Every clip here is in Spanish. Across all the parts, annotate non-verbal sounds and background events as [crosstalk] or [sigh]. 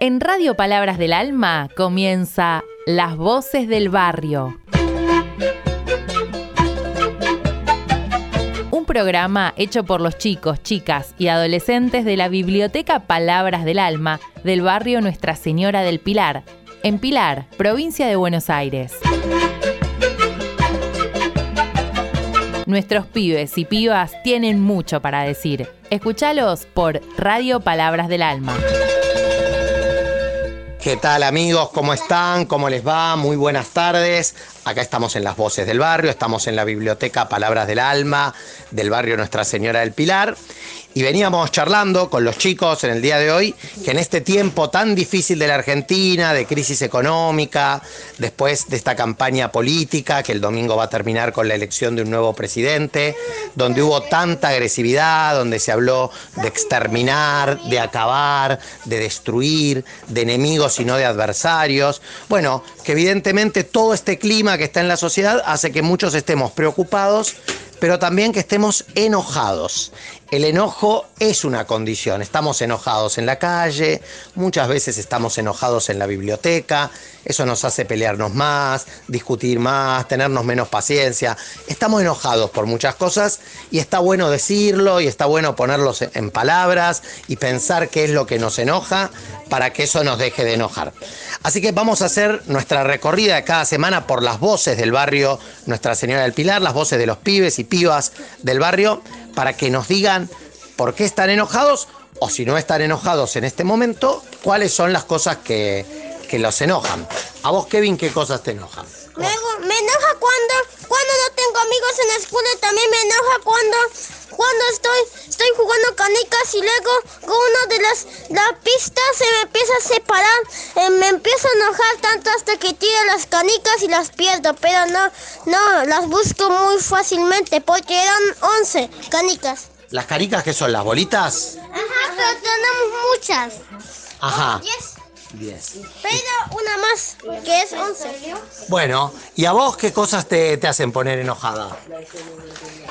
En Radio Palabras del Alma comienza Las Voces del Barrio. Un programa hecho por los chicos, chicas y adolescentes de la Biblioteca Palabras del Alma del barrio Nuestra Señora del Pilar, en Pilar, provincia de Buenos Aires. Nuestros pibes y pibas tienen mucho para decir. Escúchalos por Radio Palabras del Alma. ¿Qué tal amigos? ¿Cómo están? ¿Cómo les va? Muy buenas tardes. Acá estamos en las voces del barrio, estamos en la biblioteca Palabras del Alma del barrio Nuestra Señora del Pilar. Y veníamos charlando con los chicos en el día de hoy que en este tiempo tan difícil de la Argentina, de crisis económica, después de esta campaña política que el domingo va a terminar con la elección de un nuevo presidente, donde hubo tanta agresividad, donde se habló de exterminar, de acabar, de destruir, de enemigos y no de adversarios, bueno, que evidentemente todo este clima que está en la sociedad hace que muchos estemos preocupados pero también que estemos enojados. El enojo es una condición. Estamos enojados en la calle, muchas veces estamos enojados en la biblioteca, eso nos hace pelearnos más, discutir más, tenernos menos paciencia. Estamos enojados por muchas cosas y está bueno decirlo y está bueno ponerlos en palabras y pensar qué es lo que nos enoja para que eso nos deje de enojar. Así que vamos a hacer nuestra recorrida cada semana por las voces del barrio Nuestra Señora del Pilar, las voces de los pibes y pibas del barrio, para que nos digan por qué están enojados o si no están enojados en este momento, cuáles son las cosas que, los enojan. A vos, Kevin, ¿qué cosas te enojan? Me, enoja cuando, cuando no tengo amigos en la escuela y también me enoja cuando cuando estoy, estoy jugando canicas y luego con una de las, las pistas se me empieza a separar, eh, me empiezo a enojar tanto hasta que tiro las canicas y las pierdo, pero no, no, las busco muy fácilmente porque eran 11 canicas. ¿Las canicas que son? ¿Las bolitas? Ajá, pero tenemos muchas. Ajá. 10. Pero una más, que es 11. Bueno, ¿y a vos qué cosas te, te hacen poner enojada?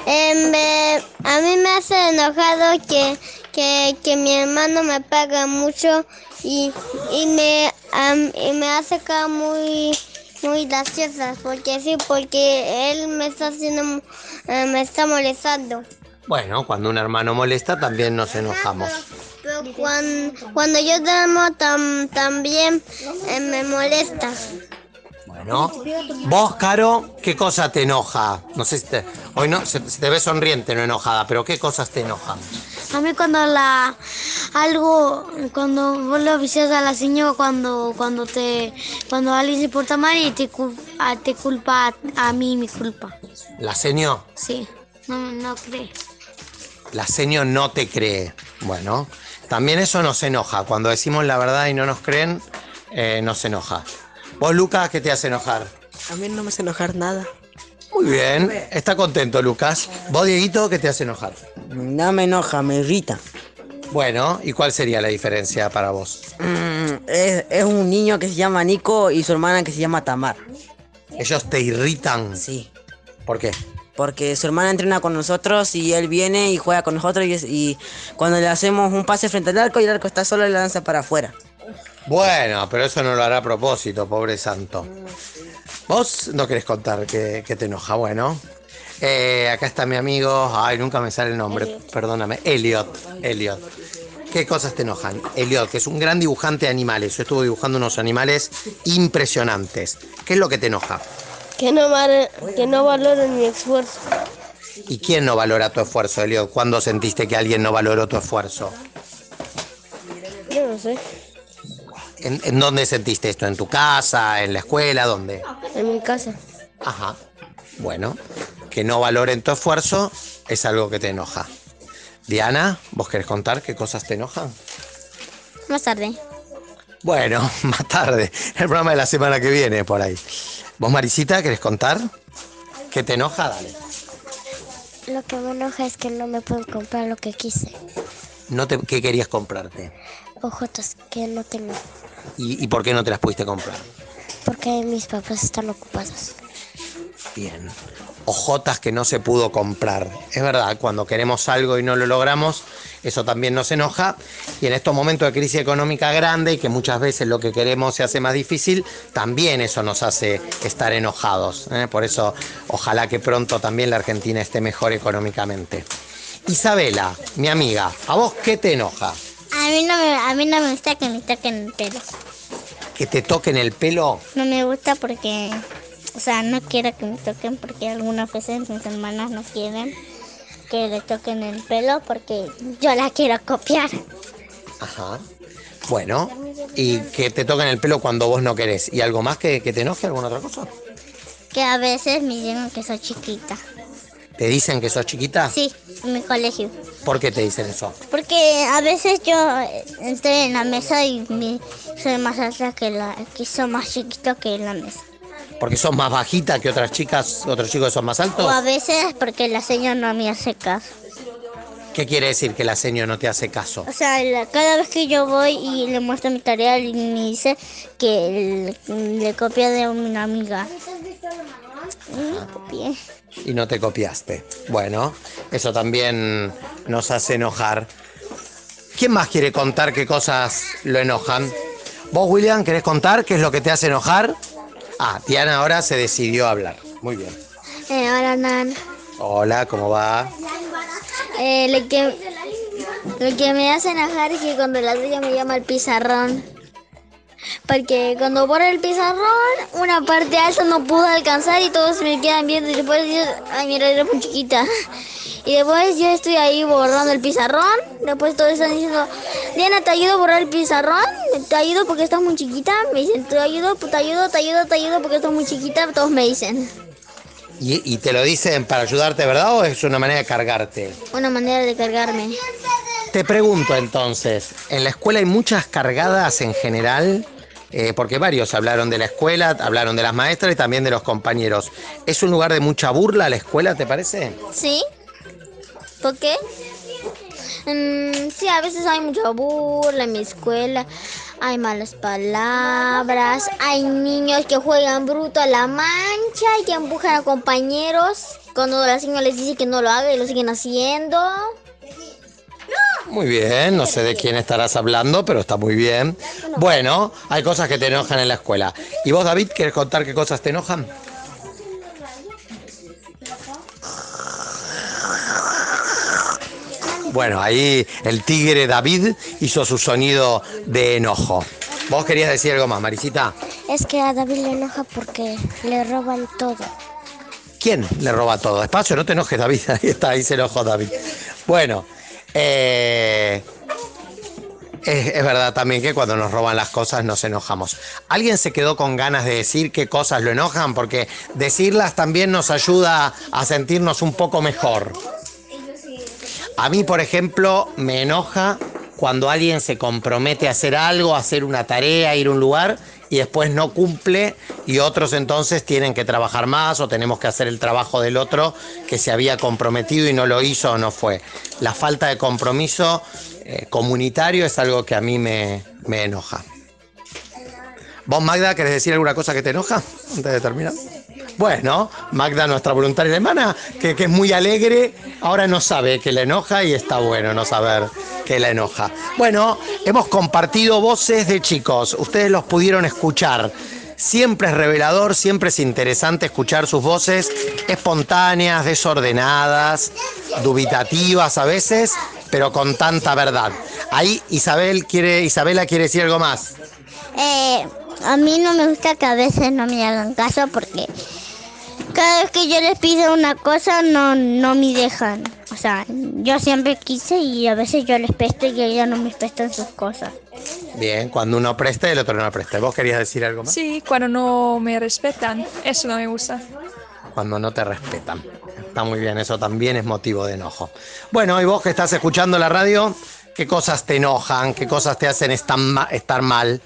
Eh, a mí me hace enojado que, que, mi hermano me paga mucho y, y, me, y me hace acá muy muy graciosa porque sí porque él me está haciendo eh, me está molestando bueno cuando un hermano molesta también nos enojamos pero, cuando, cuando yo amo también eh, me molesta ¿no? Vos, Caro, ¿qué cosa te enoja? No sé si te, hoy no, se, te ve sonriente, no enojada, pero ¿qué cosas te enojan? A mí cuando la algo cuando vos lo avisas a la señora cuando cuando te cuando alguien se porta mal y te, te culpa a, mí mi culpa. ¿La seño? Sí, no, no cree. La seño no te cree. Bueno, también eso nos enoja. Cuando decimos la verdad y no nos creen, eh, nos enoja. ¿Vos, Lucas, qué te hace enojar? A mí no me hace enojar nada. Muy bien, está contento, Lucas. ¿Vos, Dieguito, qué te hace enojar? No me enoja, me irrita. Bueno, ¿y cuál sería la diferencia para vos? Mm, es, un niño que se llama Nico y su hermana que se llama Tamar. ¿Ellos te irritan? Sí. ¿Por qué? Porque su hermana entrena con nosotros y él viene y juega con nosotros y, y cuando le hacemos un pase frente al arco y el arco está solo, le lanza para afuera. Bueno, pero eso no lo hará a propósito, pobre santo. ¿Vos no querés contar que, te enoja? Bueno, eh, acá está mi amigo, ay, nunca me sale el nombre, perdóname, Elliot, Elliot. ¿Qué cosas te enojan? Elliot, que es un gran dibujante de animales. Yo estuve dibujando unos animales impresionantes. ¿Qué es lo que te enoja? Que no, que no valoren mi esfuerzo. ¿Y quién no valora tu esfuerzo, Elliot? ¿Cuándo sentiste que alguien no valoró tu esfuerzo? Yo no sé. ¿En, dónde sentiste esto? ¿En tu casa? ¿En la escuela? ¿Dónde? En mi casa. Ajá. Bueno, que no valoren tu esfuerzo es algo que te enoja. Diana, ¿vos querés contar qué cosas te enojan? Más tarde. Bueno, [laughs] más tarde. El programa de la semana que viene, por ahí. ¿Vos, Marisita, querés contar? ¿Qué te enoja? Dale. Lo que me enoja es que no me puedo comprar lo que quise. No te, ¿Qué querías comprarte? Ojotas que no tengo. ¿Y, por qué no te las pudiste comprar? Porque mis papás están ocupados. Bien. Ojotas que no se pudo comprar. Es verdad, cuando queremos algo y no lo logramos, eso también nos enoja. Y en estos momentos de crisis económica grande y que muchas veces lo que queremos se hace más difícil, también eso nos hace estar enojados. ¿eh? Por eso, ojalá que pronto también la Argentina esté mejor económicamente. Isabela, mi amiga, ¿a vos qué te enoja? A mí no me, a mí no me gusta que me toquen el pelo. ¿Que te toquen el pelo? No me gusta porque, o sea, no quiero que me toquen porque algunas veces mis hermanas no quieren que le toquen el pelo porque yo la quiero copiar. Ajá. Bueno, y que te toquen el pelo cuando vos no querés. ¿Y algo más que, que te enoje? ¿Alguna otra cosa? Que a veces me digan que soy chiquita. ¿Te dicen que sos chiquita? Sí, en mi colegio. ¿Por qué te dicen eso? Porque a veces yo estoy en la mesa y me- soy más alta que la, que soy más chiquito que la mesa. ¿Porque sos más bajita que otras chicas, otros chicos que son más altos? O a veces porque la señora no me hace caso. ¿Qué quiere decir que la señora no te hace caso? O sea, la- cada vez que yo voy y le muestro mi tarea, y me dice que le, le copia de una amiga. Me copié. Y no te copiaste. Bueno, eso también nos hace enojar. ¿Quién más quiere contar qué cosas lo enojan? ¿Vos, William, querés contar qué es lo que te hace enojar? Ah, Diana ahora se decidió a hablar. Muy bien. Eh, hola, Nan. Hola, ¿cómo va? Eh, lo, que, lo que me hace enojar es que cuando la tuya me llama el pizarrón. Porque cuando borro el pizarrón, una parte alta no pudo alcanzar y todos me quedan viendo y después yo, ay mira, era muy chiquita. Y después yo estoy ahí borrando el pizarrón, después todos están diciendo, Diana, ¿te ayudo a borrar el pizarrón? ¿Te ayudo porque estás muy chiquita? Me dicen, ¿te ayudo? Te ayudo, te ayudo, te ayudo porque estás muy chiquita, todos me dicen. ¿Y, y te lo dicen para ayudarte, verdad? ¿O es una manera de cargarte? Una manera de cargarme. Te pregunto entonces, ¿en la escuela hay muchas cargadas en general? Eh, porque varios hablaron de la escuela, hablaron de las maestras y también de los compañeros. ¿Es un lugar de mucha burla la escuela, te parece? ¿Sí? ¿Por qué? Mm, sí, a veces hay mucha burla en mi escuela. Hay malas palabras. Hay niños que juegan bruto a la mancha y que empujan a compañeros. Cuando la señora les dice que no lo haga y lo siguen haciendo. Muy bien, no sé de quién estarás hablando, pero está muy bien. Bueno, hay cosas que te enojan en la escuela. ¿Y vos, David, quieres contar qué cosas te enojan? Bueno, ahí el tigre David hizo su sonido de enojo. ¿Vos querías decir algo más, Marisita? Es que a David le enoja porque le roban todo. ¿Quién le roba todo? Despacio, no te enojes, David. [laughs] Ahí está, ahí se enojó David. Bueno, eh, es, es verdad también que cuando nos roban las cosas nos enojamos. ¿Alguien se quedó con ganas de decir qué cosas lo enojan? Porque decirlas también nos ayuda a sentirnos un poco mejor. A mí, por ejemplo, me enoja cuando alguien se compromete a hacer algo, a hacer una tarea, a ir a un lugar y después no cumple y otros entonces tienen que trabajar más o tenemos que hacer el trabajo del otro que se había comprometido y no lo hizo o no fue. La falta de compromiso eh, comunitario es algo que a mí me, me enoja. ¿Vos, Magda, querés decir alguna cosa que te enoja antes de terminar? Bueno, Magda, nuestra voluntaria alemana, que, que es muy alegre, ahora no sabe que le enoja y está bueno no saber que la enoja. Bueno, hemos compartido voces de chicos, ustedes los pudieron escuchar. Siempre es revelador, siempre es interesante escuchar sus voces espontáneas, desordenadas, dubitativas a veces, pero con tanta verdad. Ahí Isabel quiere, Isabela quiere decir algo más. Eh, a mí no me gusta que a veces no me hagan caso porque cada vez que yo les pido una cosa no, no me dejan. O sea, yo siempre quise y a veces yo les presto y ellos no me prestan sus cosas. Bien, cuando uno presta y el otro no presta. ¿Vos querías decir algo más? Sí, cuando no me respetan, eso no me gusta. Cuando no te respetan. Está muy bien, eso también es motivo de enojo. Bueno, y vos que estás escuchando la radio, ¿qué cosas te enojan? ¿Qué cosas te hacen estar mal?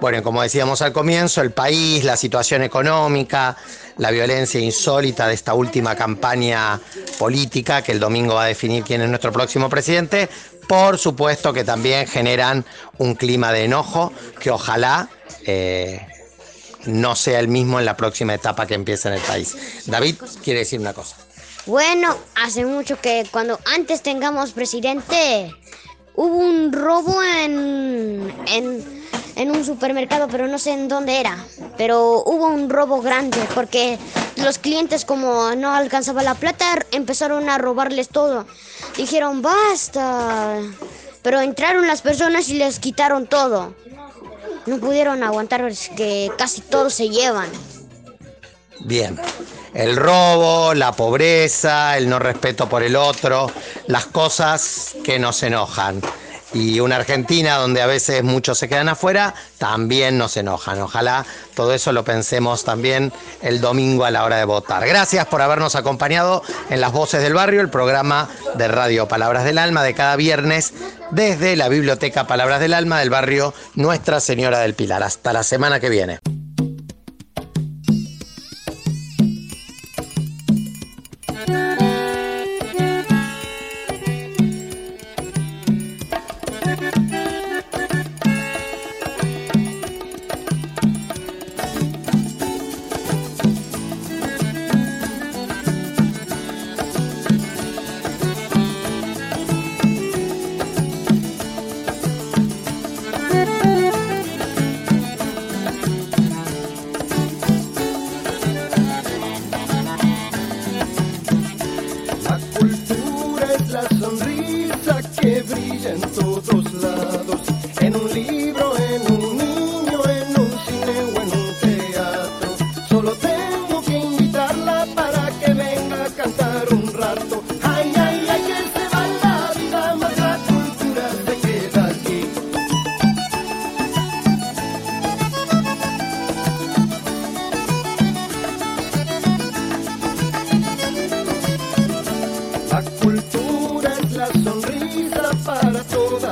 Bueno, como decíamos al comienzo, el país, la situación económica, la violencia insólita de esta última campaña política que el domingo va a definir quién es nuestro próximo presidente, por supuesto que también generan un clima de enojo que ojalá eh, no sea el mismo en la próxima etapa que empiece en el país. David quiere decir una cosa. Bueno, hace mucho que cuando antes tengamos presidente hubo un robo en, en, en un supermercado, pero no sé en dónde era. Pero hubo un robo grande porque los clientes como no alcanzaba la plata empezaron a robarles todo. Dijeron, basta. Pero entraron las personas y les quitaron todo. No pudieron aguantar que casi todos se llevan. Bien. El robo, la pobreza, el no respeto por el otro, las cosas que nos enojan. Y una Argentina donde a veces muchos se quedan afuera, también nos enojan. Ojalá todo eso lo pensemos también el domingo a la hora de votar. Gracias por habernos acompañado en Las Voces del Barrio, el programa de Radio Palabras del Alma de cada viernes desde la Biblioteca Palabras del Alma del barrio Nuestra Señora del Pilar. Hasta la semana que viene.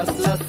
Todas las